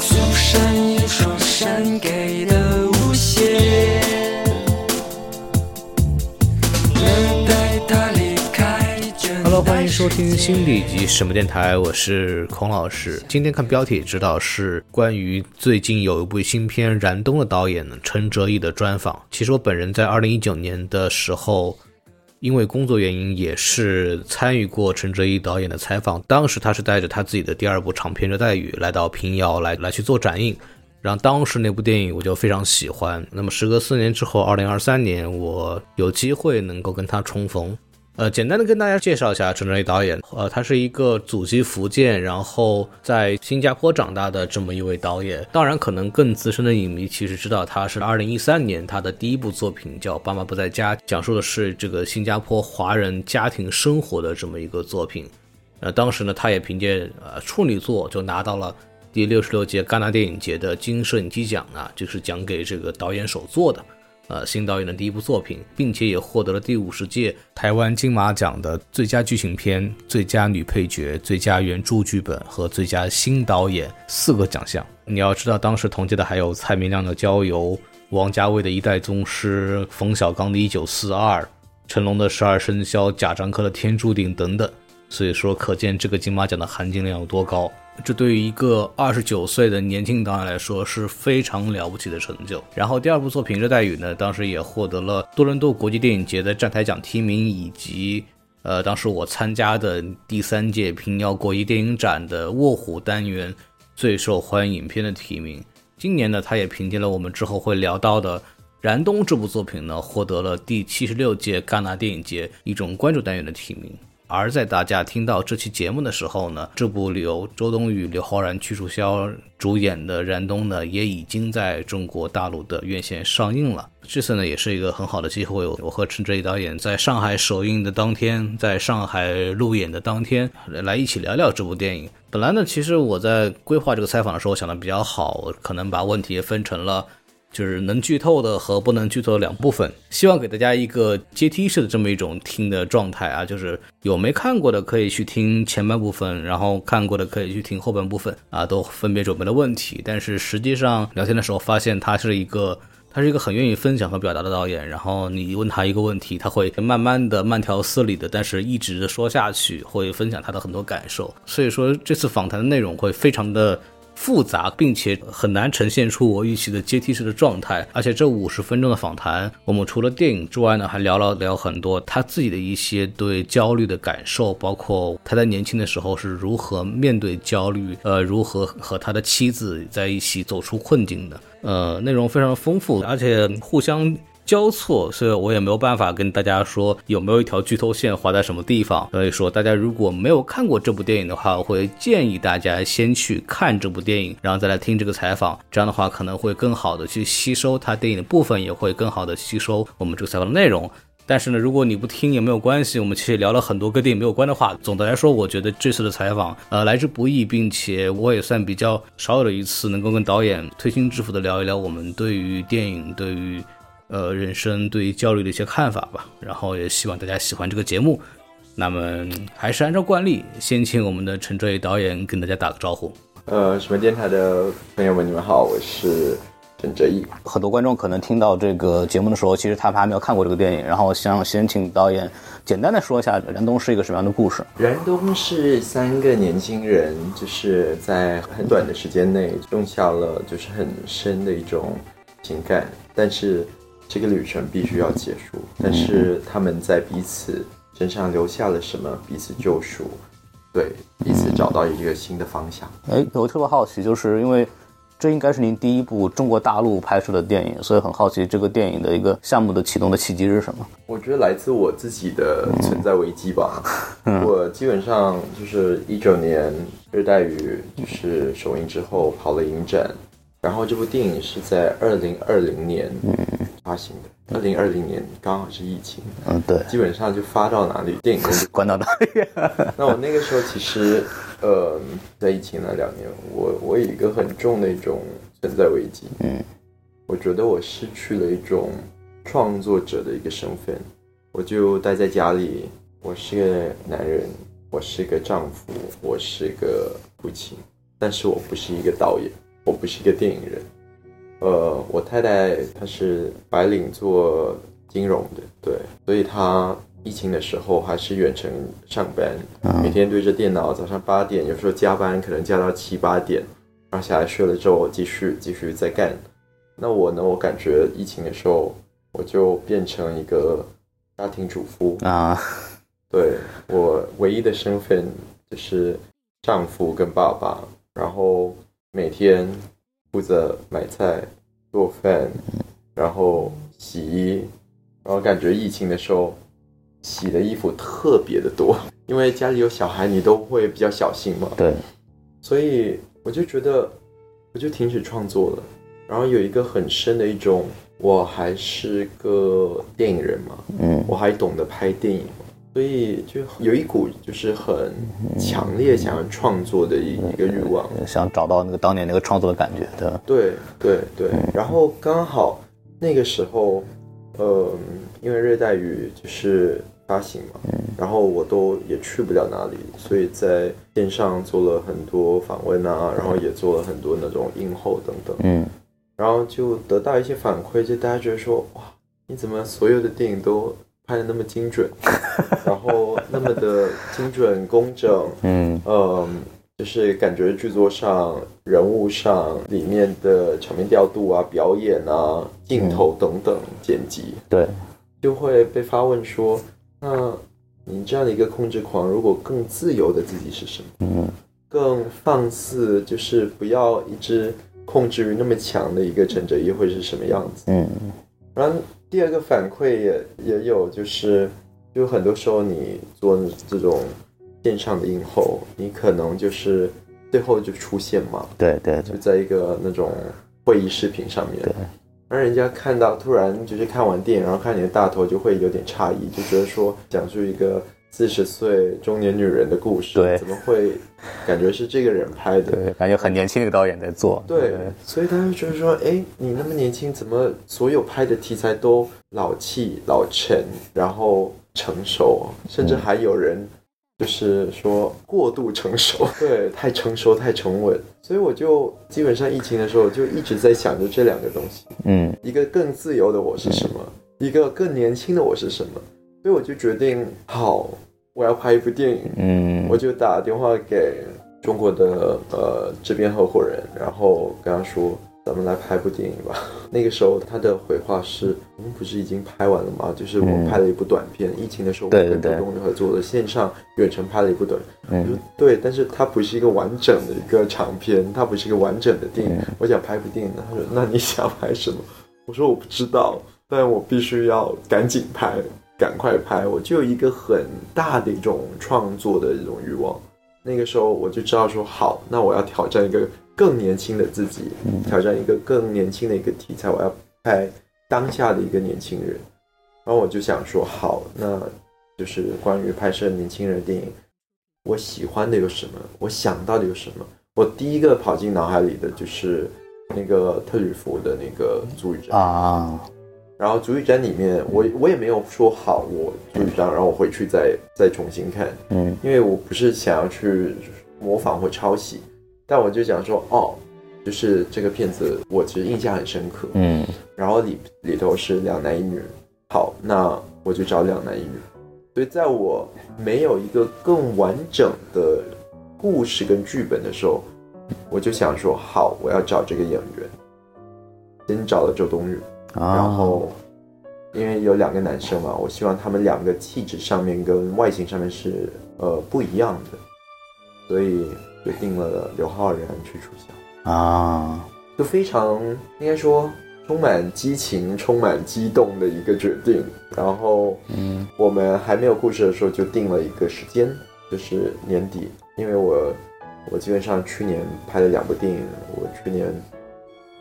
苏珊一双闪给的无限，Hello，欢迎收听新的一集什么电台，我是孔老师。今天看标题知道是关于最近有一部新片《燃冬》的导演陈哲艺的专访。其实我本人在二零一九年的时候，因为工作原因也是参与过陈哲一导演的采访。当时他是带着他自己的第二部长片《热带雨》来到平遥来来去做展映。然后当时那部电影我就非常喜欢。那么时隔四年之后，二零二三年我有机会能够跟他重逢。呃，简单的跟大家介绍一下陈哲艺导演。呃，他是一个祖籍福建，然后在新加坡长大的这么一位导演。当然，可能更资深的影迷其实知道他是二零一三年他的第一部作品叫《爸妈不在家》，讲述的是这个新加坡华人家庭生活的这么一个作品。呃，当时呢，他也凭借呃处女作就拿到了第六十六届戛纳电影节的金摄影机奖啊，就是奖给这个导演首作的。呃，新导演的第一部作品，并且也获得了第五十届台湾金马奖的最佳剧情片、最佳女配角、最佳原著剧本和最佳新导演四个奖项。你要知道，当时同届的还有蔡明亮的《郊游》、王家卫的《一代宗师》、冯小刚的《一九四二》、成龙的《十二生肖》、贾樟柯的《天注定》等等。所以说，可见这个金马奖的含金量有多高。这对于一个二十九岁的年轻导演来说是非常了不起的成就。然后第二部作品《热带雨》呢，当时也获得了多伦多国际电影节的站台奖提名，以及呃，当时我参加的第三届平遥国际电影展的卧虎单元最受欢迎影片的提名。今年呢，他也凭借了我们之后会聊到的《燃冬》这部作品呢，获得了第七十六届戛纳电影节一种关注单元的提名。而在大家听到这期节目的时候呢，这部由周冬雨、刘昊然、屈楚萧主演的《燃冬》呢，也已经在中国大陆的院线上映了。这次呢，也是一个很好的机会，我和陈哲艺导演在上海首映的当天，在上海路演的当天，来一起聊聊这部电影。本来呢，其实我在规划这个采访的时候，想的比较好，可能把问题分成了。就是能剧透的和不能剧透的两部分，希望给大家一个阶梯式的这么一种听的状态啊，就是有没看过的可以去听前半部分，然后看过的可以去听后半部分啊，都分别准备了问题。但是实际上聊天的时候发现他是一个，他是一个很愿意分享和表达的导演。然后你问他一个问题，他会慢慢的、慢条斯理的，但是一直说下去，会分享他的很多感受。所以说这次访谈的内容会非常的。复杂，并且很难呈现出我预期的阶梯式的状态。而且这五十分钟的访谈，我们除了电影之外呢，还聊了聊很多他自己的一些对焦虑的感受，包括他在年轻的时候是如何面对焦虑，呃，如何和他的妻子在一起走出困境的。呃，内容非常丰富，而且互相。交错，所以我也没有办法跟大家说有没有一条剧透线划在什么地方。所以说，大家如果没有看过这部电影的话，我会建议大家先去看这部电影，然后再来听这个采访。这样的话，可能会更好的去吸收它电影的部分，也会更好的吸收我们这个采访的内容。但是呢，如果你不听也没有关系，我们其实聊了很多跟电影没有关的话。总的来说，我觉得这次的采访呃来之不易，并且我也算比较少有的一次能够跟导演推心置腹的聊一聊我们对于电影对于。呃，人生对于焦虑的一些看法吧，然后也希望大家喜欢这个节目。那么还是按照惯例，先请我们的陈哲宇导演跟大家打个招呼。呃，什么电台的朋友们，你们好，我是陈哲毅。很多观众可能听到这个节目的时候，其实他们还没有看过这个电影，然后想先请导演简单的说一下《燃冬》是一个什么样的故事。《燃冬》是三个年轻人，就是在很短的时间内种下了就是很深的一种情感，但是。这个旅程必须要结束，但是他们在彼此身上留下了什么？彼此救赎，对彼此找到一个新的方向。哎，我特别好奇，就是因为这应该是您第一部中国大陆拍摄的电影，所以很好奇这个电影的一个项目的启动的契机是什么？我觉得来自我自己的存在危机吧。我基本上就是一九年《热带雨》就是首映之后跑了影展。然后这部电影是在二零二零年发行的，二零二零年刚好是疫情，嗯，对，基本上就发到哪里，电影就关到哪里。那我那个时候其实，呃，在疫情那两年，我我有一个很重的一种存在危机，嗯，我觉得我失去了一种创作者的一个身份，我就待在家里，我是个男人，我是个丈夫，我是个父亲，但是我不是一个导演。我不是一个电影人。呃，我太太她是白领做金融的，对，所以她疫情的时候还是远程上班，每天对着电脑，早上八点，有时候加班可能加到七八点，然后下来睡了之后继续继续再干。那我呢，我感觉疫情的时候，我就变成一个家庭主妇啊，对我唯一的身份就是丈夫跟爸爸，然后每天。负责买菜、做饭，然后洗衣，然后感觉疫情的时候洗的衣服特别的多，因为家里有小孩，你都会比较小心嘛。对，所以我就觉得我就停止创作了，然后有一个很深的一种，我还是个电影人嘛，嗯，我还懂得拍电影。所以就有一股就是很强烈想要创作的一一个欲望，想找到那个当年那个创作的感觉，对吧？对对对。然后刚好那个时候，呃，因为热带雨就是发行嘛，然后我都也去不了哪里，所以在线上做了很多访问啊，然后也做了很多那种映后等等，嗯，然后就得到一些反馈，就大家觉得说，哇，你怎么所有的电影都。拍的那么精准，然后那么的精准工整，嗯嗯，就是感觉剧作上、人物上、里面的场面调度啊、表演啊、镜头等等剪辑，对，就会被发问说：那你这样的一个控制狂，如果更自由的自己是什么？嗯，更放肆，就是不要一直控制欲那么强的一个陈哲一会是什么样子？嗯，然后。第二个反馈也也有，就是就很多时候你做这种线上的映后，你可能就是最后就出现嘛，对对，就在一个那种会议视频上面，对，让人家看到突然就是看完电影，然后看你的大头，就会有点诧异，就觉得说讲述一个。四十岁中年女人的故事，对，怎么会感觉是这个人拍的？对，感觉很年轻的一个导演在做。对，所以他就觉得说，哎，你那么年轻，怎么所有拍的题材都老气、老成，然后成熟，甚至还有人就是说过度成熟，对，太成熟、太沉稳。所以我就基本上疫情的时候就一直在想着这两个东西，嗯，一个更自由的我是什么，一个更年轻的我是什么。所以我就决定，好，我要拍一部电影。嗯，我就打电话给中国的呃这边合伙人，然后跟他说，咱们来拍部电影吧。那个时候他的回话是，我们不是已经拍完了吗？就是我拍了一部短片，疫情的时候我跟中东合作的线上远程拍了一部短。嗯，对，但是它不是一个完整的一个长片，它不是一个完整的电影。我想拍部电影，他说，那你想拍什么？我说我不知道，但我必须要赶紧拍。赶快拍！我就有一个很大的一种创作的一种欲望。那个时候我就知道说，好，那我要挑战一个更年轻的自己，挑战一个更年轻的一个题材。我要拍当下的一个年轻人。然后我就想说，好，那就是关于拍摄年轻人电影，我喜欢的有什么？我想到的有什么？我第一个跑进脑海里的就是那个特吕弗的那个足语战啊。然后主语展里面，我我也没有说好我主语展，然后我回去再再重新看，嗯，因为我不是想要去模仿或抄袭，但我就想说，哦，就是这个片子我其实印象很深刻，嗯，然后里里头是两男一女，好，那我就找两男一女，所以在我没有一个更完整的故事跟剧本的时候，我就想说，好，我要找这个演员，先找了周冬雨。然后，因为有两个男生嘛，我希望他们两个气质上面跟外形上面是呃不一样的，所以决定了刘昊然去出校啊，就非常应该说充满激情、充满激动的一个决定。然后，嗯，我们还没有故事的时候就定了一个时间，就是年底，因为我我基本上去年拍了两部电影，我去年。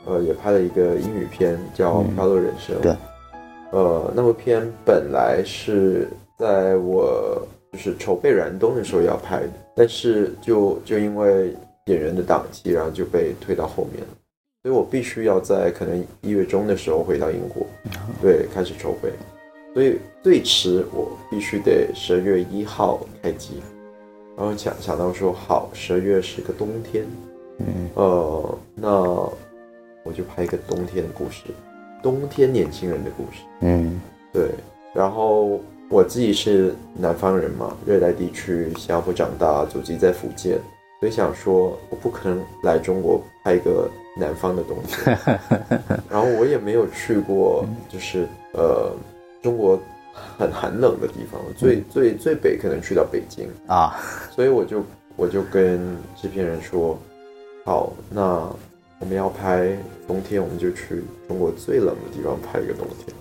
呃，也拍了一个英语片叫《飘落人生》。对，呃，那部片本来是在我就是筹备燃冬的时候要拍的，但是就就因为演员的档期，然后就被推到后面了。所以我必须要在可能一月中的时候回到英国，对，开始筹备。所以最迟我必须得十二月一号开机。然后想想到说，好，十二月是个冬天。嗯呃，那我就拍一个冬天的故事，冬天年轻人的故事。嗯。对，然后我自己是南方人嘛，热带地区新加坡长大，祖籍在福建，所以想说我不可能来中国拍一个南方的东西，然后我也没有去过，就是呃中国很寒冷的地方，最最最北可能去到北京，啊，所以我就我就跟制片人说，好，那我们要拍冬天，我们就去中国最冷的地方拍一个冬天。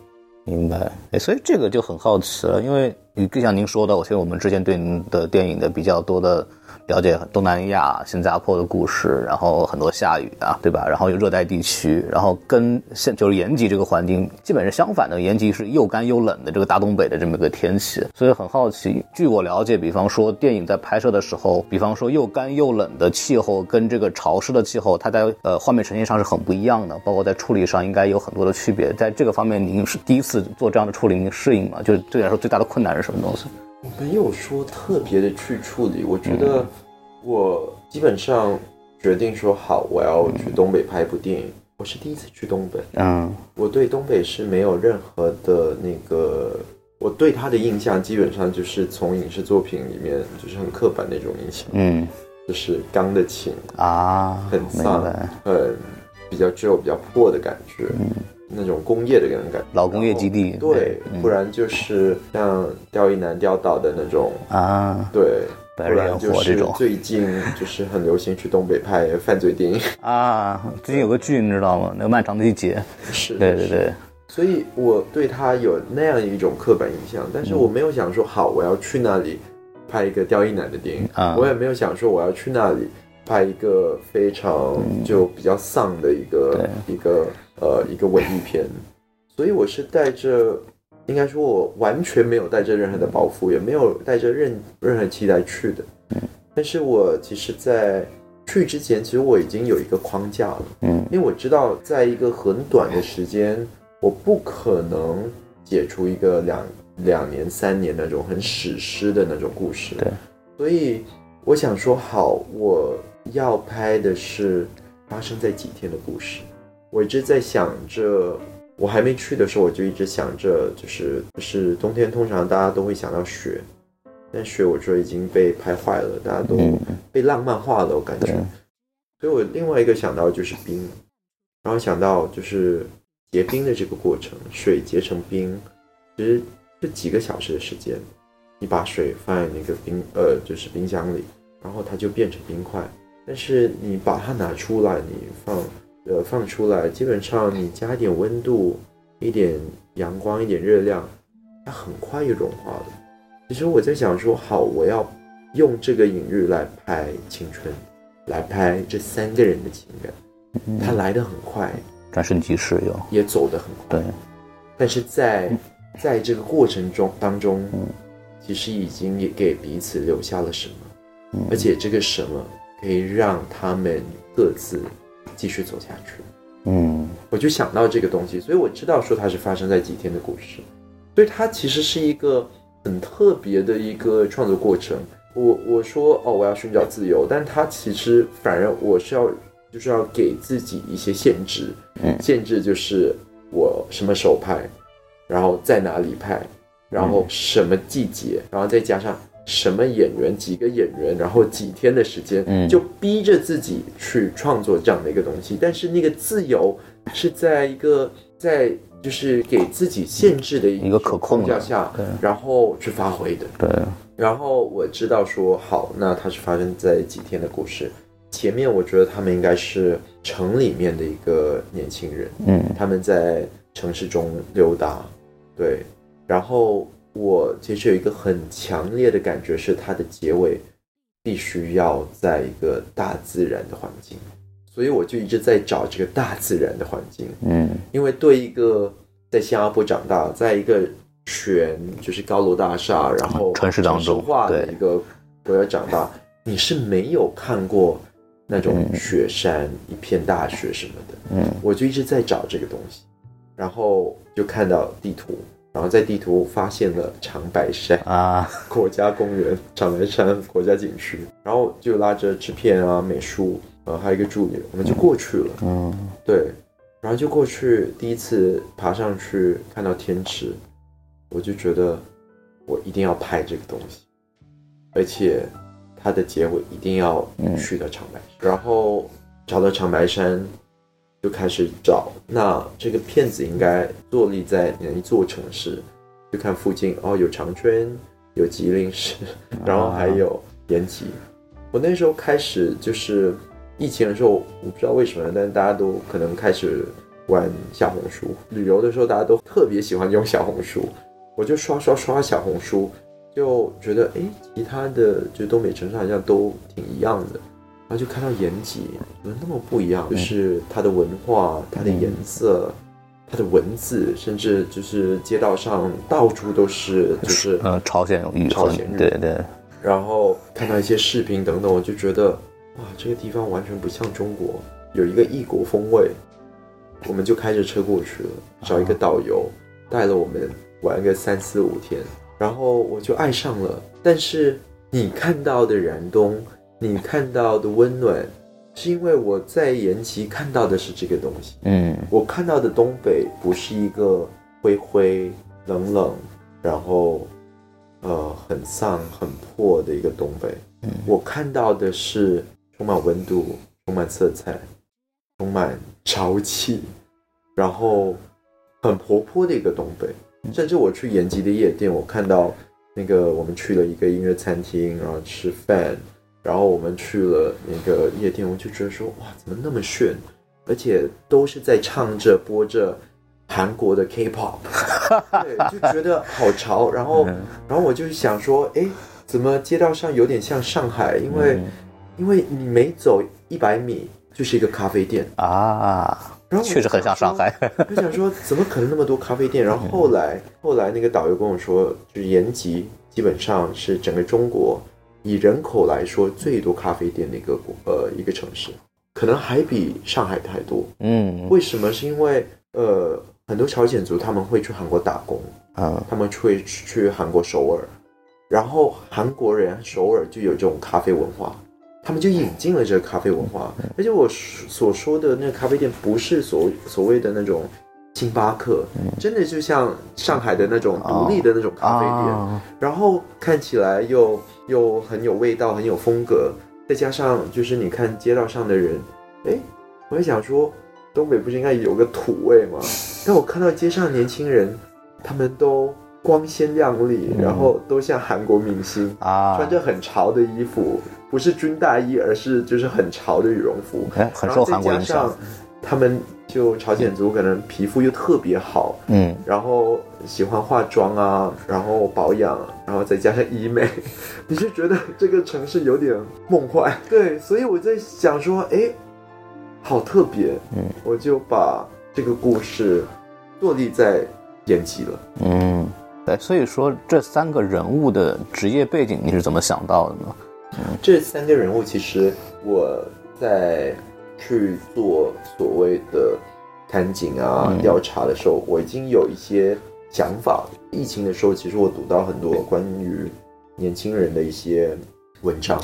明白。哎，所以这个就很好奇了，因为就像您说的，我觉得我们之前对您的电影的比较多的了解，东南亚、新加坡的故事，然后很多下雨啊，对吧？然后有热带地区，然后跟现就是延吉这个环境基本是相反的，延吉是又干又冷的这个大东北的这么一个天气，所以很好奇。据我了解，比方说电影在拍摄的时候，比方说又干又冷的气候跟这个潮湿的气候，它在呃画面呈现上是很不一样的，包括在处理上应该有很多的区别。在这个方面，您是第一次做这样的处理，您适应吗？就是对你来说最大的困难是什么东西？没有说特别的去处理，我觉得我基本上决定说好，我要去东北拍一部电影。我是第一次去东北，嗯。我对东北是没有任何的那个，我对他的印象基本上就是从影视作品里面就是很刻板那种印象，嗯。就是钢的琴，啊，很丧白，很比较旧、比较破的感觉，那种工业的那种感觉。老工业基地对，嗯。不然就是像钓鱼南钓岛的那种，啊。对，不然就是最近就是很流行去东北拍犯罪电影，啊，最近有个剧你知道吗？那个漫长的季节，是，对对对，所以我对他有那样一种刻板印象，但是我没有想说好我要去那里拍一个刁亦男的电影，啊我也没有想说我要去那里拍一个非常就比较丧的一个、一个呃一个文艺片，所以我是带着。应该说，我完全没有带着任何的包袱，也没有带着任任何期待去的。但是我其实，在去之前，其实我已经有一个框架了。嗯因为我知道，在一个很短的时间，我不可能解除一个两两年、三年那种很史诗的那种故事。对，所以我想说，好，我要拍的是发生在几天的故事。我一直在想着，我还没去的时候，我就一直想着，就是就是冬天通常大家都会想到雪，但雪我觉得已经被拍坏了，大家都嗯被浪漫化了，我感觉对。所以我另外一个想到就是冰，然后想到就是结冰的这个过程，水结成冰，其实就几个小时的时间，你把水放在那个冰呃就是冰箱里，然后它就变成冰块。但是你把它拿出来，你放呃放出来，基本上你加一点温度，一点阳光，一点热量，它很快就融化了。其实我在想说，好，我要用这个隐喻来拍青春，来拍这三个人的情感，它来得很快，转瞬即逝有，也走得很快。对，但是在在这个过程中当中，其实已经也给彼此留下了什么，而且这个什么可以让他们各自继续走下去。嗯我就想到这个东西，所以我知道说它是发生在几天的故事，所以它其实是一个很特别的一个创作过程。我我说哦，我要寻找自由，但它其实反而我是要就是要给自己一些限制，嗯限制就是我什么时候拍，然后在哪里拍，然后什么季节，然后再加上什么演员，几个演员，然后几天的时间，嗯就逼着自己去创作这样的一个东西。但是那个自由是在一个在就是给自己限制的一个可控下对，然后去发挥的。对，然后我知道说好，那它是发生在几天的故事。前面我觉得他们应该是城里面的一个年轻人，嗯他们在城市中溜达，对。然后我其实有一个很强烈的感觉是，它的结尾必须要在一个大自然的环境，所以我就一直在找这个大自然的环境。嗯。因为对一个在新加坡长大，在一个全就是高楼大厦，然后城市当中化的对一个国家长大，你是没有看过那种雪山、一片大雪什么的。嗯。我就一直在找这个东西，然后就看到地图，然后在地图发现了长白山啊，国家公园、长白山国家景区，然后就拉着制片啊、美术，呃，还有一个助理，我们就过去了。嗯。对，然后就过去，第一次爬上去看到天池，我就觉得我一定要拍这个东西，而且它的结尾一定要去到长白山，然后找到长白山，就开始找，那这个骗子应该坐立在哪一座城市？就看附近哦，有长春，有吉林市，然后还有延吉。我那时候开始就是疫情的时候，我不知道为什么，但是大家都可能开始玩小红书。旅游的时候，大家都特别喜欢用小红书，我就刷刷刷小红书，就觉得哎，其他的就东北城市好像都挺一样的，然后就看到延吉怎么那么不一样，就是它的文化、它的颜色。它的文字，甚至就是街道上到处都是，就是嗯，朝鲜语，朝鲜语对对，然后看到一些视频等等，我就觉得哇，这个地方完全不像中国，有一个异国风味。我们就开着车过去了，找一个导游带了我们玩个三四五天，然后我就爱上了。但是你看到的燃冬，你看到的温暖。是因为我在延吉看到的是这个东西，嗯，我看到的东北不是一个灰灰冷冷，然后呃很丧很破的一个东北，嗯我看到的是充满温度、充满色彩、充满朝气，然后很活泼的一个东北。甚至我去延吉的夜店，我看到那个我们去了一个音乐餐厅，然后吃饭。然后我们去了那个夜店，我就觉得说哇，怎么那么炫，而且都是在唱着播着韩国的 K-pop，对，就觉得好潮。然后，然后我就想说，哎，怎么街道上有点像上海？因为，因为你每走一百米就是一个咖啡店啊，然后确实很像上海。我想说，怎么可能那么多咖啡店？然后后来，后来那个导游跟我说，就是延吉基本上是整个中国。以人口来说，最多咖啡店的一个国呃一个城市，可能还比上海太多。嗯，为什么？是因为呃很多朝鲜族他们会去韩国打工，啊，他们会去韩国首尔，然后韩国人首尔就有这种咖啡文化，他们就引进了这个咖啡文化。而且我所说的那个咖啡店，不是所所谓的那种。星巴克真的就像上海的那种独立的那种咖啡店，然后看起来又又很有味道，很有风格，再加上就是你看街道上的人，哎，我在想说，东北不是应该有个土味吗？但我看到街上年轻人，他们都光鲜亮丽，然后都像韩国明星啊，穿着很潮的衣服，不是军大衣，而是就是很潮的羽绒服，哎，很受韩国影响。他们就朝鲜族可能皮肤又特别好，嗯，然后喜欢化妆啊，然后保养，然后再加上医美，你就觉得这个城市有点梦幻。对，所以我在想说，哎，好特别，嗯，我就把这个故事坐立在延吉了，嗯，对，所以说这三个人物的职业背景你是怎么想到的呢？嗯，这三个人物其实我在。去做所谓的探景啊调查的时候，我已经有一些想法。疫情的时候，其实我读到很多关于年轻人的一些文章，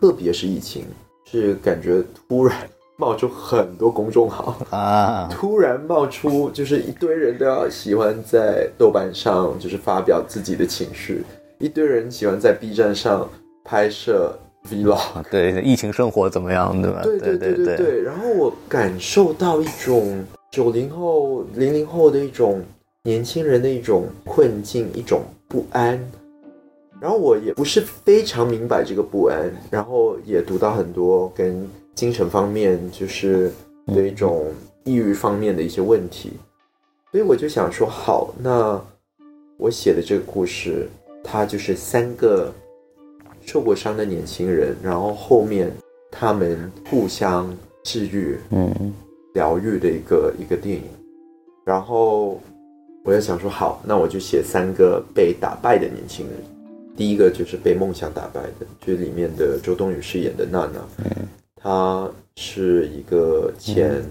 特别是疫情，是感觉突然冒出很多公众号啊，突然冒出就是一堆人都要喜欢在豆瓣上就是发表自己的情绪，一堆人喜欢在 B 站上拍摄。Vlog 对疫情生活怎么样，对吧？对对对对对。然后我感受到一种九零后、零零后的一种年轻人的一种困境，一种不安。然后我也不是非常明白这个不安，然后也读到很多跟精神方面就是的一种抑郁方面的一些问题，所以我就想说，好，那我写的这个故事，它就是三个。受过伤的年轻人，然后后面他们互相治愈、嗯，疗愈的一个一个电影。然后我就想说，好，那我就写三个被打败的年轻人。第一个就是被梦想打败的，就是里面的周冬雨饰演的娜娜，嗯，她是一个前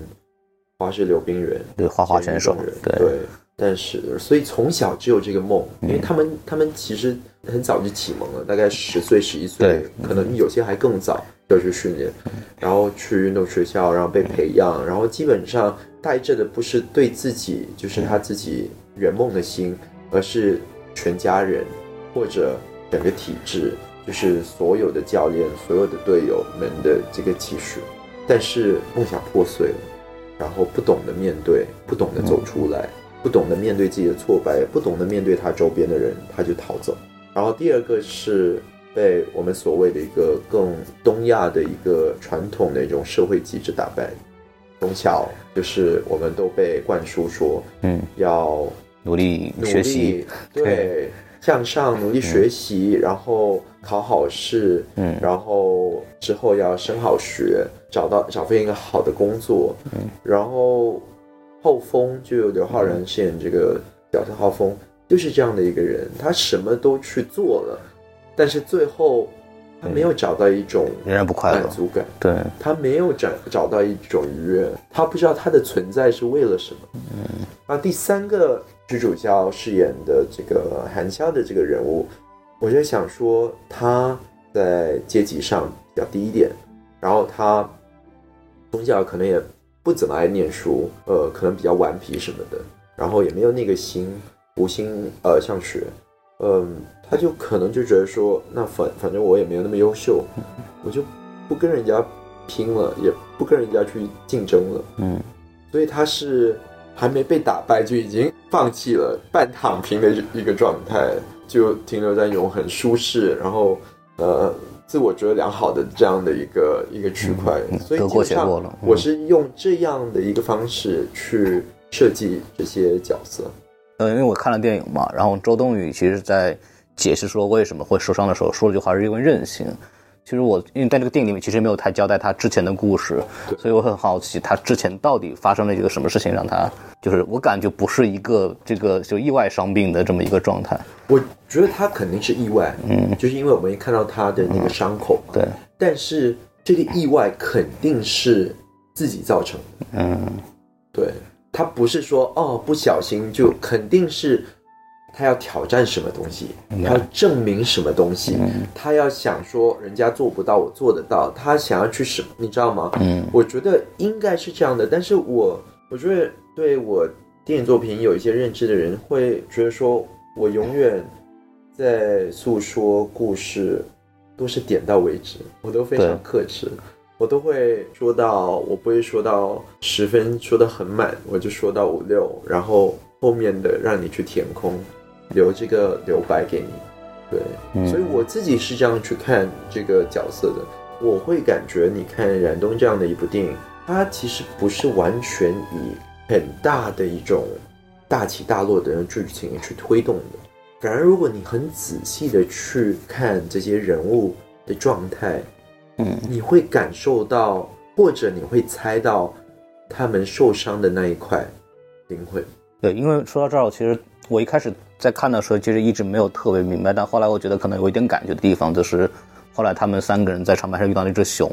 花式溜冰员，对，花滑选手，对。但是，所以从小只有这个梦，因为他们他们其实很早就启蒙了，大概十岁、十一岁对，可能有些还更早就要去训练，然后去运动学校，然后被培养，然后基本上带着的不是对自己，就是他自己圆梦的心，而是全家人或者整个体制，就是所有的教练、所有的队友们的这个期许。但是梦想破碎了，然后不懂得面对，不懂得走出来，不懂得面对自己的挫败，不懂得面对他周边的人，他就逃走。然后第二个是被我们所谓的一个更东亚的一个传统的一种社会机制打败。从小就是我们都被灌输说嗯，要努力努学习力，，对，向上努力学习，然后考好试，嗯。然后之后要升好学，找到找份一个好的工作，嗯，然后后风就有刘昊然饰演这个角色，浩峰就是这样的一个人，他什么都去做了，但是最后他没有找到一种仍然不快乐满。足感，对，他没有找找到一种愉悦，他不知道他的存在是为了什么。嗯，那第三个女主角饰演的这个韩潇的这个人物，我就想说他在阶级上比较低一点，然后他从小可能也不怎么爱念书，呃，可能比较顽皮什么的，然后也没有那个心，无心呃上学，嗯，他就可能就觉得说，那反反正我也没有那么优秀，我就不跟人家拼了，也不跟人家去竞争了，嗯，所以他是还没被打败就已经放弃了，半躺平的一个状态，就停留在一种很舒适，然后呃自我觉得良好的这样的一个一个区块，所以基本上我是用这样的一个方式去设计这些角色。呃，因为我看了电影嘛，然后周冬雨其实在解释说为什么会受伤的时候，说了句话是因为任性。其实我因为在这个电影里面其实没有太交代他之前的故事，所以我很好奇他之前到底发生了一个什么事情，让他就是我感觉不是一个这个就意外伤病的这么一个状态。我觉得他肯定是意外，嗯，就是因为我们也看到他的那个伤口嘛，对，但是这个意外肯定是自己造成的，嗯，对他不是说哦不小心就肯定是他要挑战什么东西，他要证明什么东西，他要想说人家做不到我做得到，他想要去什么，你知道吗？嗯，我觉得应该是这样的，但是我我觉得对我电影作品有一些认知的人会觉得说，我永远在诉说故事都是点到为止，我都非常克制，我都会说到，我不会说到十分说的很满，我就说到五六，然后后面的让你去填空，留这个留白给你。对，嗯所以我自己是这样去看这个角色的。我会感觉，你看冉东这样的一部电影，它其实不是完全以很大的一种大起大落的剧情去推动的。反而，如果你很仔细的去看这些人物的状态，嗯，你会感受到，或者你会猜到他们受伤的那一块灵魂。对，因为说到这儿，其实我一开始在看的时候，其实一直没有特别明白，但后来我觉得可能有一点感觉的地方，就是后来他们三个人在长白山遇到那只熊，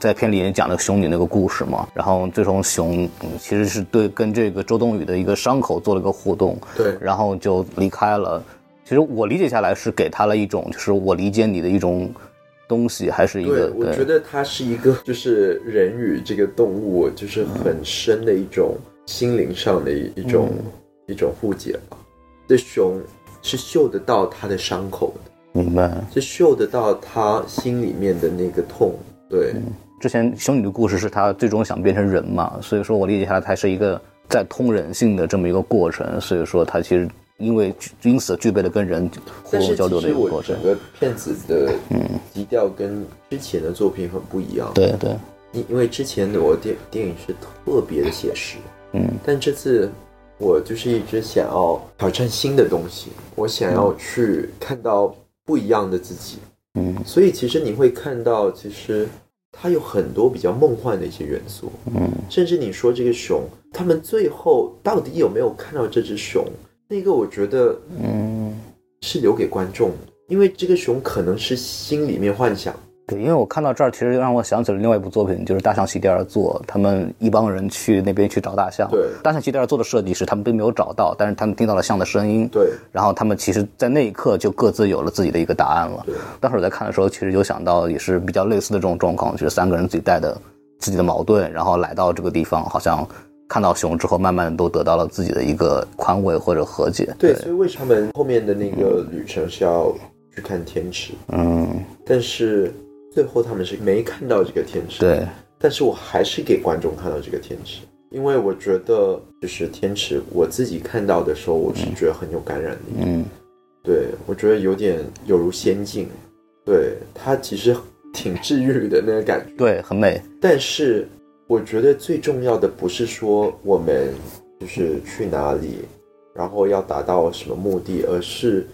在片里也讲了熊女那个故事嘛，然后最终熊、嗯其实是对跟这个周冬雨的一个伤口做了个互动，对，然后就离开了。其实我理解下来是给他了一种，就是我理解你的一种东西，还是一对个，我觉得它是一个，就是人与这个动物，就是很深的一种心灵上的一一种、一种互解吧。这熊是嗅得到它的伤口的，明白。是嗅得到它心里面的那个痛。对，之前熊女的故事是她最终想变成人嘛，所以说我理解下来，它是一个在通人性的这么一个过程，所以说它其实因为因此具备了跟人互动交流的一个过程。整。个片子的基调跟之前的作品很不一样。对对，因因为之前的我电电影是特别的写实，嗯，但这次我就是一直想要挑战新的东西，我想要去看到不一样的自己，嗯。所以其实你会看到，其实它有很多比较梦幻的一些元素，嗯。甚至你说这个熊，他们最后到底有没有看到这只熊？那个我觉得嗯是留给观众的，因为这个熊可能是心里面幻想，对，因为我看到这儿，其实让我想起了另外一部作品，就是《大象席地而坐》。他们一帮人去那边去找大象。对大象席地而坐的设计是他们并没有找到，但是他们听到了象的声音。对然后他们其实，在那一刻就各自有了自己的一个答案了。对当时我在看的时候，其实有想到也是比较类似的这种状况，就是三个人自己带的自己的矛盾，然后来到这个地方，好像看到熊之后，慢慢都得到了自己的一个宽慰或者和解。对，所以为什么他们后面的那个旅程是要去看天池？嗯，但是最后他们是没看到这个天池。对，但是我还是给观众看到这个天池，因为我觉得就是天池，我自己看到的时候，我是觉得很有感染力。嗯对我觉得有点有如仙境，对它其实挺治愈的那个感觉。对，很美。但是我觉得最重要的不是说我们就是去哪里，然后要达到什么目的，而是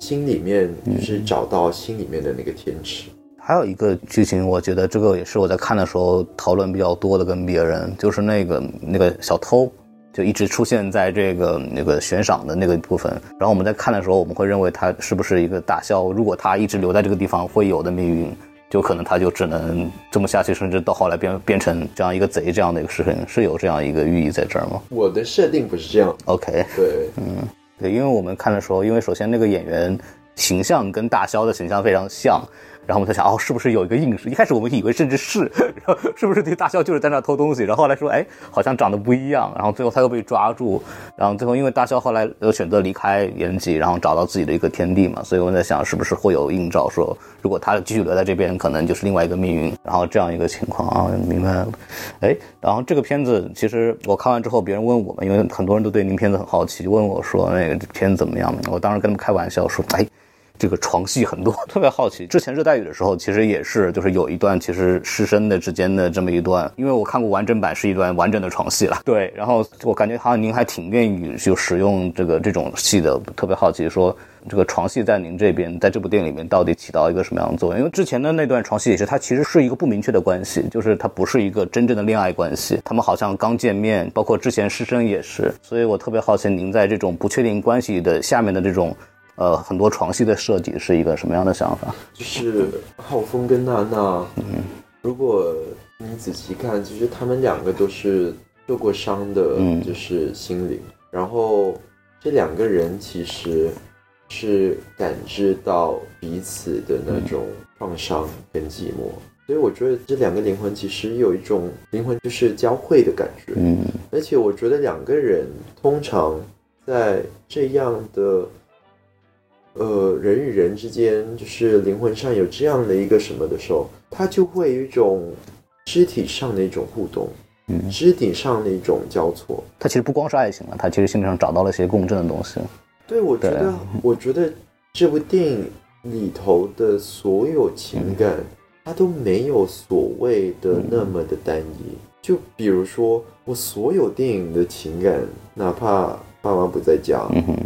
心里面就是找到心里面的那个天池。还有一个剧情，我觉得这个也是我在看的时候讨论比较多的，跟别人就是那个那个小偷，就一直出现在这个那个悬赏的那个部分。然后我们在看的时候，我们会认为他是不是一个大枭？如果他一直留在这个地方，会有的命运，就可能他就只能这么下去，甚至到后来变变成这样一个贼这样的一个事情，是有这样一个寓意在这儿吗？我的设定不是这样，？OK，对，嗯对，因为我们看的时候，因为首先那个演员形象跟大肖的形象非常像，然后我们在想，哦，是不是有一个映射？一开始我们以为甚至是，然后是不是这个大枭就是在那偷东西？然后后来说，哎，好像长得不一样，然后最后他又被抓住，然后最后因为大枭后来又选择离开延吉，然后找到自己的一个天地嘛，所以我们在想，是不是会有映照说，如果他继续留在这边，可能就是另外一个命运，然后这样一个情况啊，明白了。哎，然后这个片子其实我看完之后，别人问我们，因为很多人都对您片子很好奇，问我说那个片子怎么样？我当时跟他们开玩笑说，哎。这个床戏很多，特别好奇。之前热带雨的时候，其实也是，就是有一段其实师生的之间的这么一段，因为我看过完整版，是一段完整的床戏了。对，然后我感觉好像您还挺愿意就使用这个这种戏的，特别好奇说这个床戏在您这边，在这部电影里面到底起到一个什么样的作用？因为之前的那段床戏也是，它其实是一个不明确的关系，就是它不是一个真正的恋爱关系，他们好像刚见面，包括之前师生也是，所以我特别好奇您在这种不确定关系的下面的这种。呃，很多床戏的设计是一个什么样的想法？就是浩峰跟娜娜，嗯，如果你仔细看，其实他们两个都是受过伤的，嗯就是心灵。然后这两个人其实是感知到彼此的那种创伤跟寂寞，所以我觉得这两个灵魂其实有一种灵魂就是交汇的感觉。嗯而且我觉得两个人通常在这样的呃人与人之间，就是灵魂上有这样的一个什么的时候，他就会有一种肢体上的一种互动，嗯，肢体上的一种交错。他其实不光是爱情了，他其实心理上找到了一些共振的东西。对，我觉得，我觉得这部电影里头的所有情感，它都没有所谓的那么的单一。就比如说，我所有电影的情感，哪怕爸妈不在家，嗯哼，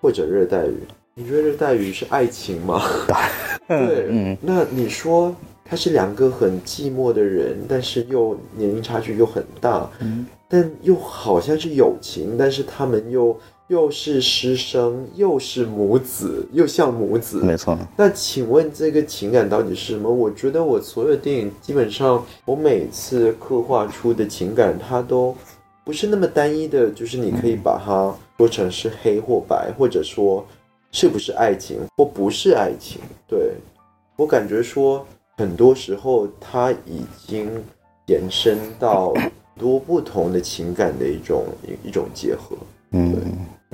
或者热带雨，你觉得热带雨是爱情吗？对，嗯那你说他是两个很寂寞的人，但是又年龄差距又很大，嗯。但又好像是友情，但是他们又又是师生，又是母子，又像母子，没错，那请问这个情感到底是什么？我觉得我所有电影基本上，我每次刻画出的情感，它都不是那么单一的，就是你可以把它说成是黑或白，或者说是不是爱情或不是爱情。对我感觉说，很多时候它已经延伸到多不同的情感的一种一一种结合。嗯。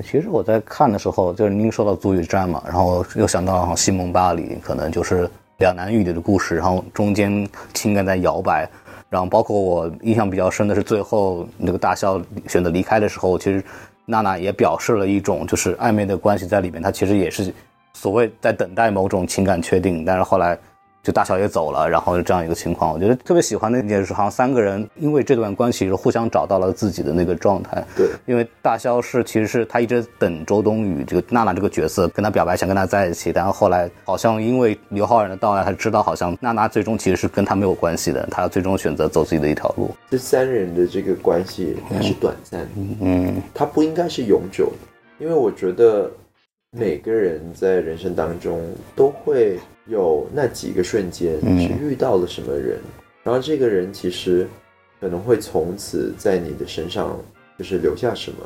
其实我在看的时候，就是您说到足语战嘛，然后又想到西蒙巴里可能就是两男一女的故事，然后中间情感在摇摆，然后包括我印象比较深的是最后那个大笑选择离开的时候，其实娜娜也表示了一种就是暧昧的关系在里面，她其实也是所谓在等待某种情感确定，但是后来。就大小也走了，然后就这样一个情况，我觉得特别喜欢的一点是，好像三个人因为这段关系是互相找到了自己的那个状态。对，因为大肖是其实是他一直等周冬雨这个娜娜这个角色跟他表白，想跟他在一起，但是后来好像因为刘昊然的到来，他知道好像娜娜最终其实是跟他没有关系的，他最终选择走自己的一条路。这三人的这个关系它是短暂的。嗯它不应该是永久的，因为我觉得每个人在人生当中都会有那几个瞬间嗯是遇到了什么人，然后这个人其实可能会从此在你的身上就是留下什么，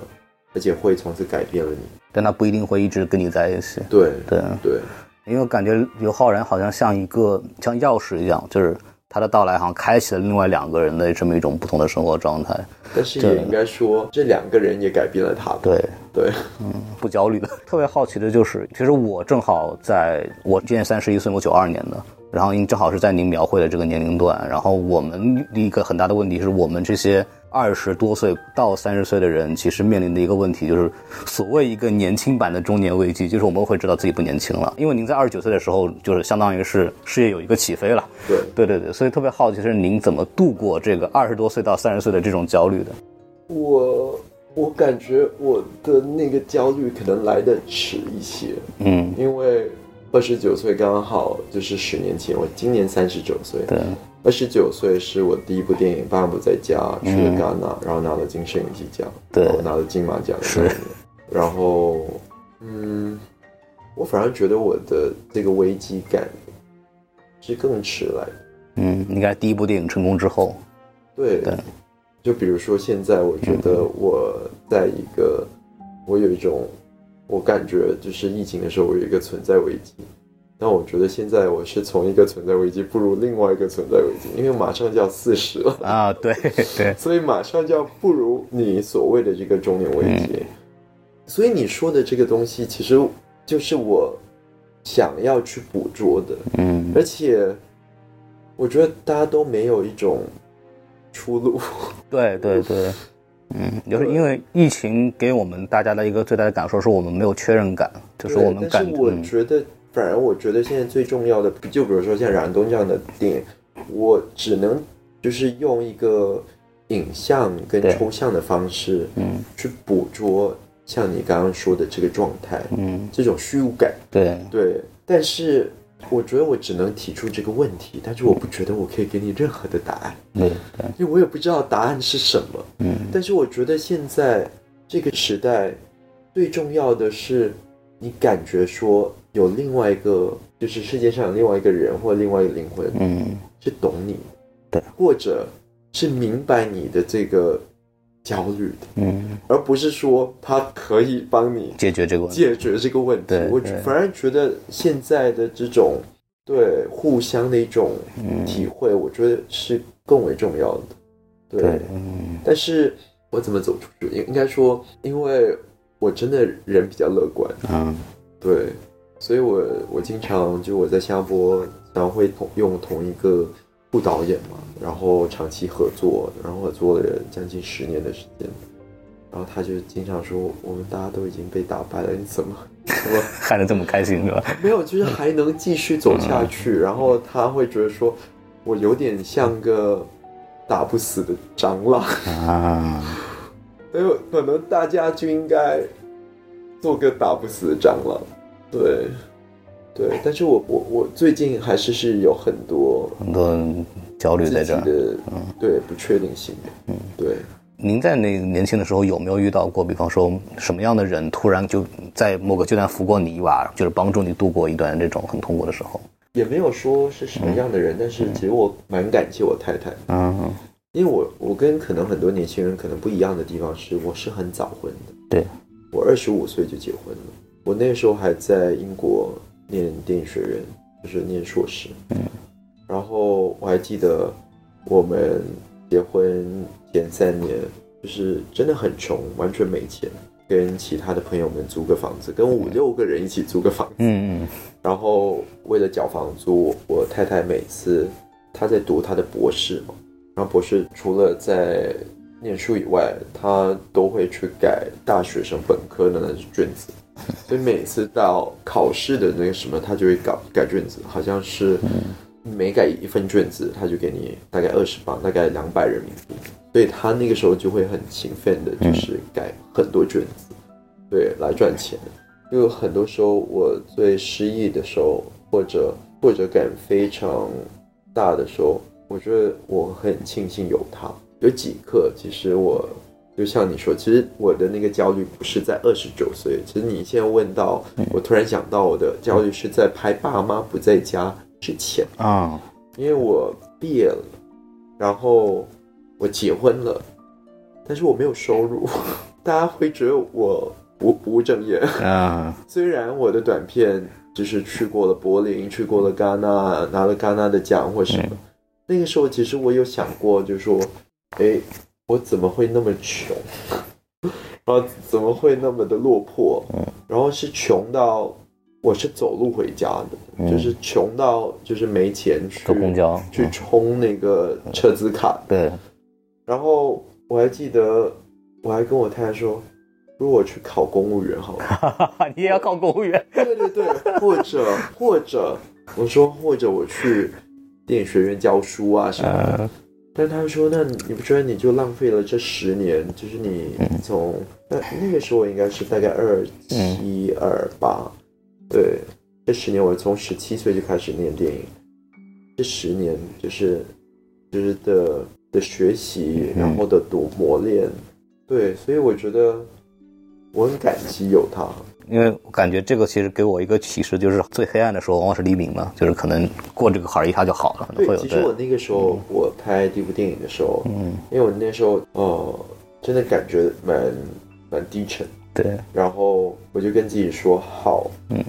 而且会从此改变了你。但他不一定会一直跟你在一起。对对，对，因为我感觉刘昊然好像像一个像钥匙一样，就是他的到来好像开启了另外两个人的这么一种不同的生活状态。但是对也应该说这两个人也改变了他对。对，嗯，不焦虑的。特别好奇的就是，其实我正好在我今年三十一岁，我九二年的，然后您正好是在您描绘的这个年龄段，然后我们一个很大的问题是我们这些二十多岁到三十岁的人，其实面临的一个问题就是所谓一个年轻版的中年危机，就是我们会知道自己不年轻了，因为您在二十九岁的时候，就是相当于是事业有一个起飞了。对对对对，所以特别好奇是您怎么度过这个二十多岁到三十岁的这种焦虑的？我我感觉我的那个焦虑可能来的迟一些，嗯，因为二十九岁刚好就是十年前，我今年三十九岁。对，二十九岁是我第一部电影《爸爸不在家》去了戛纳，然后拿了金摄影机奖，对然后拿了金马奖的那一年。然后，嗯，我反而觉得我的这个危机感是更迟来的。嗯，应该第一部电影成功之后，对，对就比如说现在，我觉得我在一个，我有一种，我感觉就是疫情的时候，我有一个存在危机。但我觉得现在我是从一个存在危机步入另外一个存在危机，因为马上就要四十了，啊，对对，所以马上就要步入你所谓的这个中年危机。所以你说的这个东西，其实就是我想要去捕捉的。嗯而且我觉得大家都没有一种出路。对对对，嗯，就是因为疫情给我们大家的一个最大的感受是我们没有确认感，就是我们感但是我嗯觉得，反而我觉得现在最重要的，就比如说像冉东这样的电影，我只能就是用一个影像跟抽象的方式，嗯去捕捉像你刚刚说的这个状态，嗯，这种虚无感。对对，但是我觉得我只能提出这个问题，但是我不觉得我可以给你任何的答案。对对，因为我也不知道答案是什么。嗯但是我觉得现在这个时代，最重要的是你感觉说有另外一个，就是世界上有另外一个人或另外一个灵魂嗯。是懂你，对，或者是明白你的这个焦虑的，嗯，而不是说他可以帮你解决这个问题，解决这个问题我反而觉得现在的这种对互相的一种嗯。体会，我觉得是更为重要的。对，对，嗯。但是我怎么走出去？应应该说，因为我真的人比较乐观，嗯。对，所以我我经常就我在新加坡，然后会同用同一个副导演嘛，然后长期合作，然后合作了将近十年的时间。然后他就经常说：“我们大家都已经被打败了，你怎么 怎么看着这么开心是吧？没有？就是还能继续走下去？”然后他会觉得说：“我有点像个打不死的蟑螂。”啊，所以可能大家就应该做个打不死的蟑螂，对，对。但是我我我最近还是是有很多很多焦虑在这儿。的对不确定性，嗯，对。您在那个年轻的时候有没有遇到过，比方说什么样的人突然就在某个阶段扶过你一把，就是帮助你度过一段这种很痛苦的时候？也没有说是什么样的人，但是其实我蛮感谢我太太，嗯，因为我我跟可能很多年轻人可能不一样的地方是，我是很早婚的，对，我二十五岁就结婚了，我那时候还在英国念电影学院，就是念硕士，嗯，然后我还记得我们结婚前三年，就是真的很穷，完全没钱，跟其他的朋友们租个房子，跟五六个人一起租个房子，嗯嗯然后为了缴房租，我太太每次她在读她的博士嘛，然后博士除了在念书以外，她都会去改大学生本科的那种卷子，所以每次到考试的那个什么，他就会搞改卷子，好像是每改一份卷子，他就给你大概二十磅，大概两百人民币，所以他那个时候就会很勤奋的，就是改很多卷子，对，来赚钱。因为很多时候我最失意的时候，或者挫折感非常大的时候，我觉得我很庆幸有他。有几课，其实我就像你说，其实我的那个焦虑不是在二十九岁。其实你现在问到，我突然想到我的焦虑是在拍《爸妈不在家》之前，啊，因为我毕业了，然后我结婚了，但是我没有收入，大家会觉得我不不务正业。啊，虽然我的短片就是去过了柏林，去过了戛纳，拿了戛纳的奖或什么，那个时候其实我有想过，就是说，哎，我怎么会那么穷？然后怎么会那么的落魄？然后是穷到我是走路回家的，就是穷到就是没钱去坐公交，去充那个车资卡。对，然后我还记得，我还跟我太太说，如果我去考公务员好了。你也要考公务员？对对对，或者或者我说或者我去电影学院教书啊什么但他说，那你不觉得你就浪费了这十年？就是你从那那个时候应该是大概二七二八，对，这十年我从十七岁就开始念电影，这十年就是就是的的学习，然后的读磨练，对，所以我觉得我很感激有他。因为我感觉这个其实给我一个启示，就是最黑暗的时候往往是黎明嘛，就是可能过这个坎儿一下就好了，可能会对，有其实我那个时候我拍第一部电影的时候，嗯，因为我那时候呃真的感觉蛮蛮低沉，对，然后我就跟自己说好，嗯，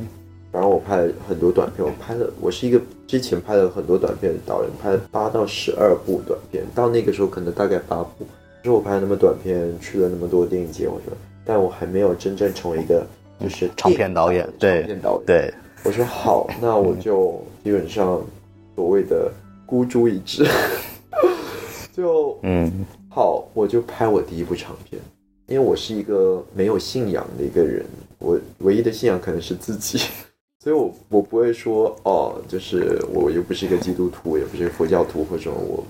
然后我拍了很多短片，我拍了，我是一个之前拍了很多短片的导演，拍了八到十二部短片，到那个时候可能大概八部，就是我拍了那么短片，去了那么多电影节，我觉得，但我还没有真正成为一个就是长片导演对长片导演，对，我说好，那我就基本上所谓的孤注一掷，就嗯。好，我就拍我第一部长片，因为我是一个没有信仰的一个人，我唯一的信仰可能是自己，所以我我不会说哦，就是我又不是一个基督徒，我也不是佛教徒，或者我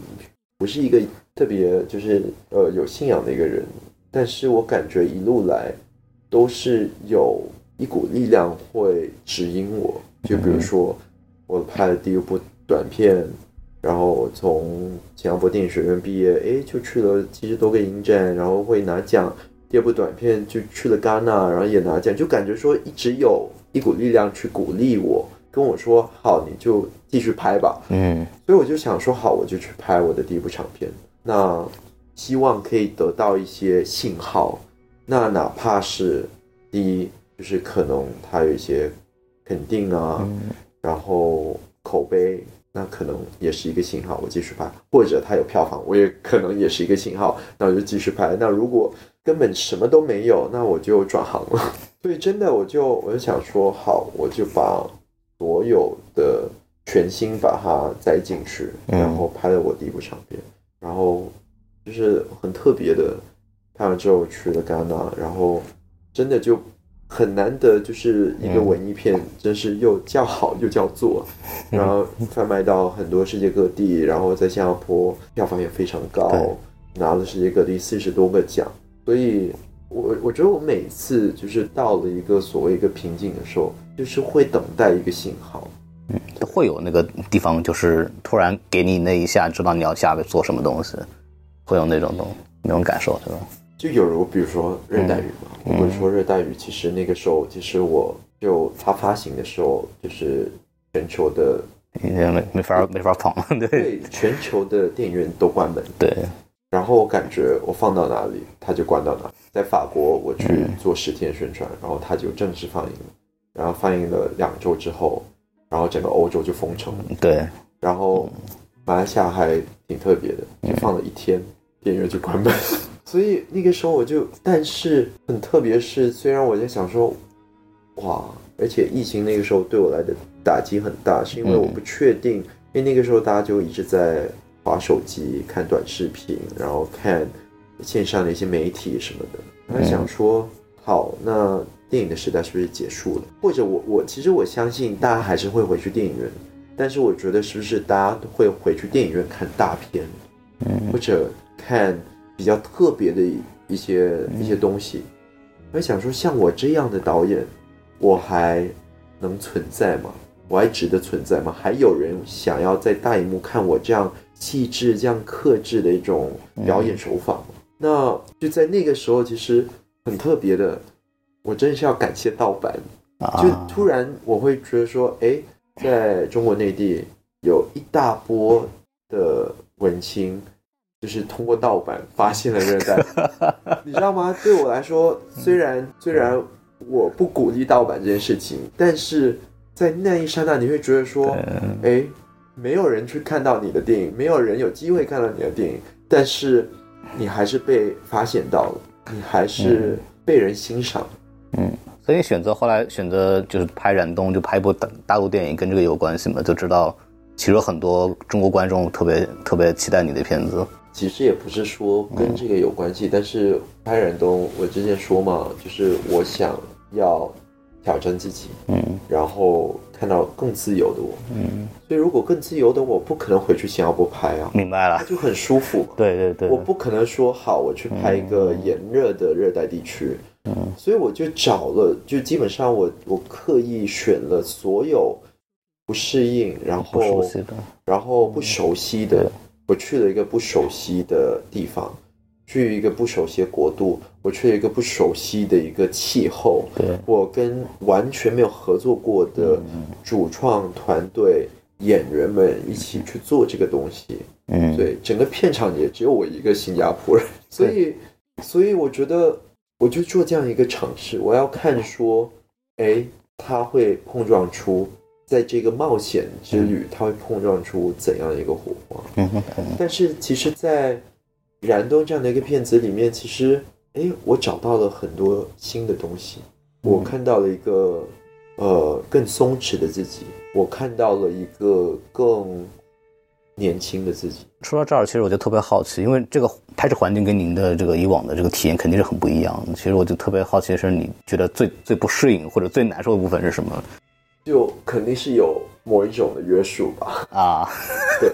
不是一个特别就是呃有信仰的一个人，但是我感觉一路来都是有一股力量会指引我，就比如说我拍了第一部短片。然后从新加坡电影学院毕业，哎，就去了七十多个影展，然后会拿奖。第二部短片就去了戛纳，然后也拿奖，就感觉说一直有一股力量去鼓励我，跟我说好，你就继续拍吧。嗯所以我就想说好，我就去拍我的第一部长片。那希望可以得到一些信号，那哪怕是第一，就是可能它有一些肯定啊，然后口碑。那可能也是一个信号，我继续拍，或者它有票房，我也可能也是一个信号，那我就继续拍。那如果根本什么都没有，那我就转行了。所以真的，我就我就想说，好，我就把所有的全心把它栽进去，嗯然后拍了我第一部长片，然后就是很特别的，拍完之后去了戛纳，然后真的就很难得，就是一个文艺片，真是又叫好又叫座，然后贩卖到很多世界各地，然后在新加坡票房也非常高对，拿了世界各地四十多个奖，所以我我觉得我每次就是到了一个所谓一个瓶颈的时候，就是会等待一个信号。嗯会有那个地方，就是突然给你那一下，知道你要下面做什么东西，会有那种东那种感受，对吧？就有如比如说热带雨嘛，我们说热带雨，其实那个时候，其实我就它发行的时候，就是全球的没没法没法放了，对。对全球的电影院都关门，对，然后我感觉我放到哪里，它就关到哪里。在法国，我去做十天宣传，然后它就正式放映了，然后放映了两周之后，然后整个欧洲就封城了，对，然后马来西亚还挺特别的，就放了一天，电影院就关门。所以那个时候我就，但是很特别是，虽然我在想说，哇，而且疫情那个时候对我来的打击很大，是因为我不确定，因为那个时候大家就一直在划手机、看短视频，然后看线上的一些媒体什么的，我在想说，好，那电影的时代是不是结束了？或者我我其实我相信大家还是会回去电影院，但是我觉得是不是大家都会回去电影院看大片，或者看比较特别的一些一些东西？我想说，像我这样的导演，我还能存在吗？我还值得存在吗？还有人想要在大荧幕看我这样细致、这样克制的一种表演手法吗？那就在那个时候，其实很特别的，我真的是要感谢盗版，啊就突然我会觉得说，哎，在中国内地有一大波的文青，就是通过盗版发现了热带，你知道吗？对我来说，虽然虽然我不鼓励盗版这件事情，但是在那一刹那，你会觉得说，哎，没有人去看到你的电影，没有人有机会看到你的电影，但是你还是被发现到了，你还是被人欣赏。嗯所以选择后来选择就是拍冉东，就拍一部大大陆电影，跟这个有关系吗？就知道其实很多中国观众特别特别期待你的片子。其实也不是说跟这个有关系，但是拍冉东，我之前说嘛，就是我想要挑战自己，嗯。然后看到更自由的我。嗯，所以如果更自由的我，不可能回去新加坡拍啊，明白了。那就很舒服。对对对，我不可能说好我去拍一个炎热的热带地区，嗯。所以我就找了，就基本上我我刻意选了所有不适应，然不熟后悉的。然后不熟悉的对，我去了一个不熟悉的地方，去一个不熟悉的国度，我去了一个不熟悉的一个气候，对，我跟完全没有合作过的主创团队演员们一起去做这个东西，嗯，对，整个片场也只有我一个新加坡人，所以，所以我觉得，我就做这样一个尝试，我要看说，哎，他会碰撞出，在这个冒险之旅，它会碰撞出怎样的一个火花？嗯但是其实，在燃冬这样的一个片子里面，其实，哎，我找到了很多新的东西，我看到了一个呃更松弛的自己，我看到了一个更年轻的自己。说到这儿，其实我就特别好奇，因为这个拍摄环境跟您的这个以往的这个体验肯定是很不一样的。其实我就特别好奇的是，你觉得最最不适应或者最难受的部分是什么就肯定是有某一种的约束吧。啊？对，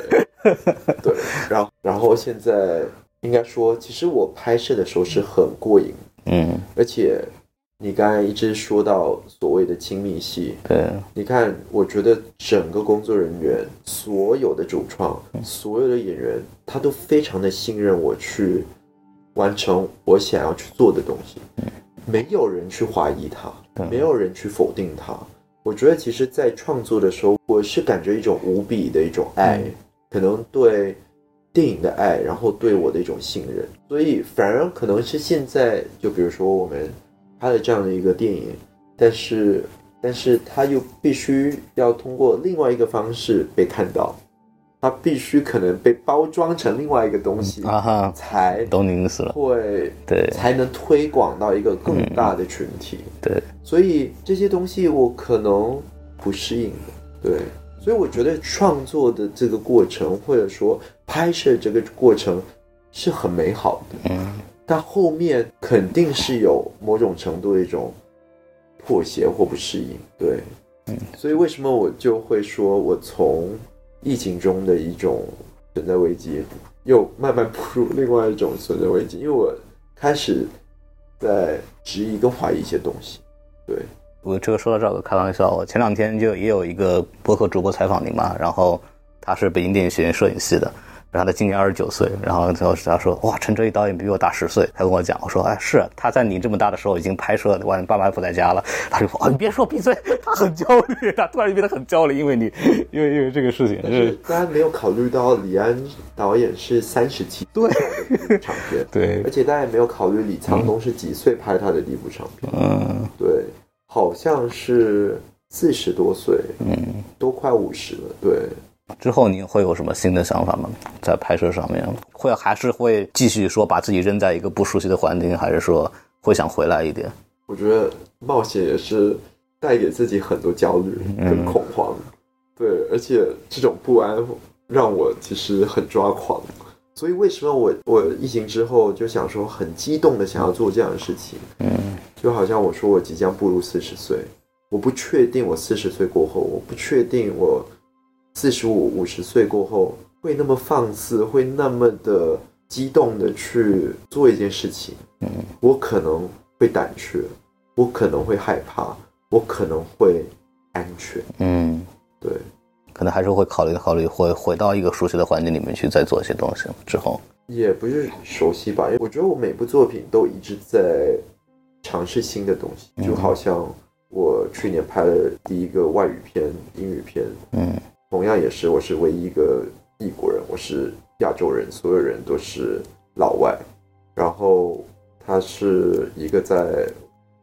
对，然后然后现在应该说，其实我拍摄的时候是很过瘾，嗯，而且你刚才一直说到所谓的亲密戏，对，你看，我觉得整个工作人员、所有的主创、所有的演员，他都非常的信任我去完成我想要去做的东西，没有人去怀疑他，没有人去否定他。我觉得其实，在创作的时候，我是感觉一种无比的一种爱，可能对电影的爱，然后对我的一种信任，所以反而可能是现在，就比如说我们拍了这样的一个电影，但是但是它又必须要通过另外一个方式被看到，它必须可能被包装成另外一个东西，啊哈，才懂你意思了。会对。才能推广到一个更大的群体。对，所以这些东西我可能不适应的，对，所以我觉得创作的这个过程，或者说拍摄这个过程是很美好的，嗯。但后面肯定是有某种程度的一种妥协或不适应，对，嗯，所以为什么我就会说我从疫情中的一种存在危机，又慢慢步入另外一种存在危机，因为我开始在质疑跟怀疑一些东西，对，我这个说到这个开玩笑，我前两天就也有一个博客主播采访您嘛，然后他是北京电影学院摄影系的，然后他今年二十九岁，然后最后他说哇，陈哲艺导演比我大十岁，他跟我讲，我说哎是，他在你这么大的时候已经拍摄《我爸妈不在家》了，他就说哦你别说闭嘴，他很焦虑，他突然就变得很焦虑，因为你因为 因为这个事情，但就是。大家没有考虑到李安导演是三十七对。长片，对。而且大家也没有考虑李沧东是几岁拍他的第一部长片，嗯。对，好像是四十多岁，嗯，都快五十了，对。之后你会有什么新的想法吗？在拍摄上面，会还是会继续说把自己扔在一个不熟悉的环境，还是说会想回来一点？我觉得冒险也是带给自己很多焦虑跟恐慌，对，而且这种不安让我其实很抓狂。所以为什么我我疫情之后就想说很激动的想要做这样的事情？嗯就好像我说我即将步入四十岁，我不确定我四十岁过后，我不确定我四十五、五十岁过后会那么放肆，会那么的激动的去做一件事情。嗯我可能会胆怯，我可能会害怕，我可能会安全。嗯，对，可能还是会考虑考虑，回回到一个熟悉的环境里面去再做一些东西之后。也不是熟悉吧，因为我觉得我每部作品都一直在尝试新的东西，就好像我去年拍了第一个外语片、英语片，嗯同样也是我是唯一一个异国人，我是亚洲人，所有人都是老外，然后他是一个在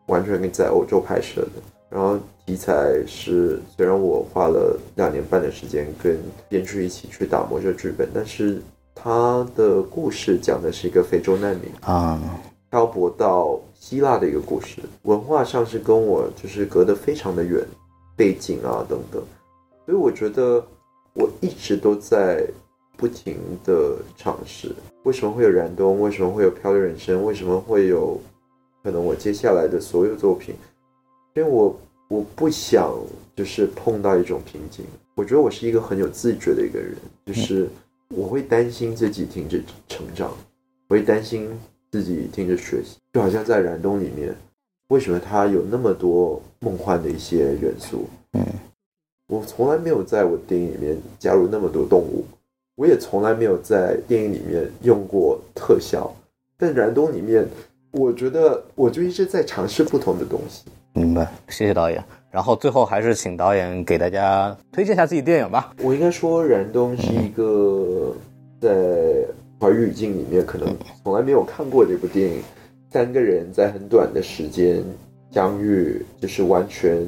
完全在欧洲拍摄的，然后题材是虽然我花了两年半的时间跟编剧一起去打磨这剧本，但是他的故事讲的是一个非洲难民啊，漂泊到希腊的一个故事，文化上是跟我就是隔得非常的远，背景啊等等，所以我觉得我一直都在不停的尝试。为什么会有燃冬？为什么会有漂流人生？为什么会有可能我接下来的所有作品？因为我我不想就是碰到一种瓶颈。我觉得我是一个很有自觉的一个人，就是我会担心自己停止成长，我会担心自己停止学习。就好像在燃冬里面，为什么它有那么多梦幻的一些元素？嗯，我从来没有在我电影里面加入那么多动物，我也从来没有在电影里面用过特效。但燃冬里面，我觉得我就一直在尝试不同的东西。明白，谢谢导演。然后最后还是请导演给大家推荐一下自己电影吧。我应该说，燃冬是一个在华语语境里面可能从来没有看过这部电影，三个人在很短的时间相遇，就是完全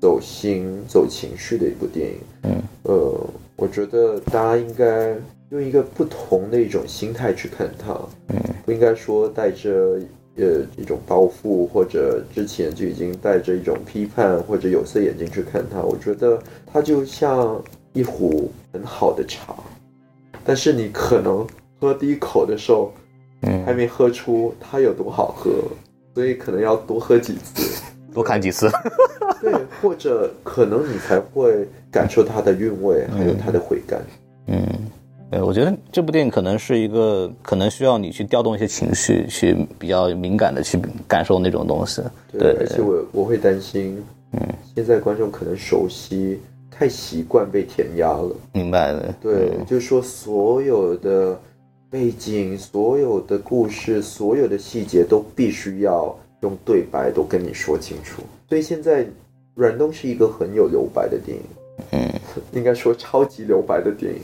走心、走情绪的一部电影。嗯，呃，我觉得大家应该用一个不同的一种心态去看它。嗯，不应该说带着呃一种包袱，或者之前就已经带着一种批判或者有色眼镜去看它。我觉得它就像一壶很好的茶，但是你可能喝第一口的时候，嗯还没喝出它有多好喝，所以可能要多喝几次。多看几次。对，或者可能你才会感受它的韵味，还有它的回甘。嗯，对，我觉得这部电影可能是一个可能需要你去调动一些情绪，去比较敏感的去感受那种东西。对而且我我会担心，嗯，现在观众可能熟悉太习惯被填压了。明白了。对，就是说所有的背景、所有的故事、所有的细节都必须要用对白都跟你说清楚。所以现在阮东是一个很有留白的电影，嗯，应该说超级留白的电影。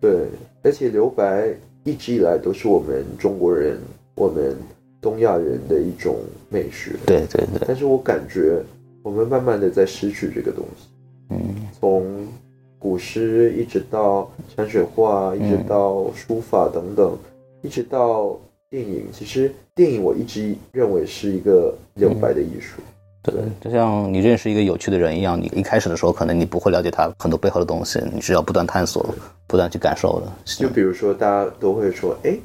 对，而且留白一直以来都是我们中国人、我们东亚人的一种美学。对对对，但是我感觉我们慢慢的在失去这个东西。嗯从古诗一直到山水画，一直到书法等等，一直到电影。其实电影我一直认为是一个留白的艺术。对，就像你认识一个有趣的人一样，你一开始的时候可能你不会了解他很多背后的东西，你是要不断探索、不断去感受的。就比如说，大家都会说，哎，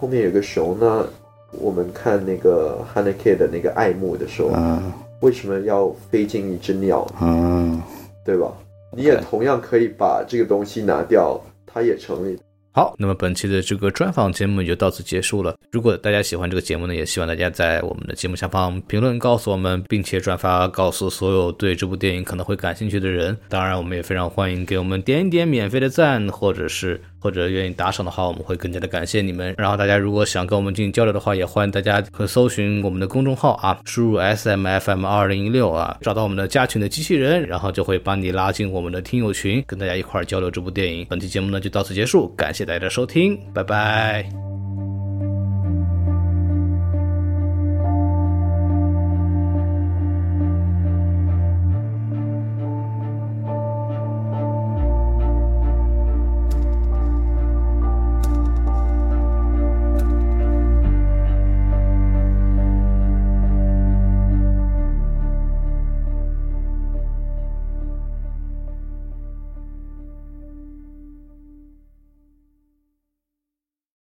后面有个熊呢。我们看那个 Haneke 的那个爱慕的时候，嗯为什么要飞进一只鸟，嗯，对吧？你也同样可以把这个东西拿掉，它也成立。好，那么本期的这个专访节目也就到此结束了。如果大家喜欢这个节目呢，也希望大家在我们的节目下方评论告诉我们，并且转发告诉所有对这部电影可能会感兴趣的人。当然，我们也非常欢迎给我们点一点免费的赞，或者是或者愿意打赏的话，我们会更加的感谢你们。然后大家如果想跟我们进行交流的话，也欢迎大家可搜寻我们的公众号啊，输入 S M F M 二零一六啊，找到我们的加群的机器人，然后就会把你拉进我们的听友群，跟大家一块儿交流这部电影。本期节目呢就到此结束，感谢大家的收听，拜拜。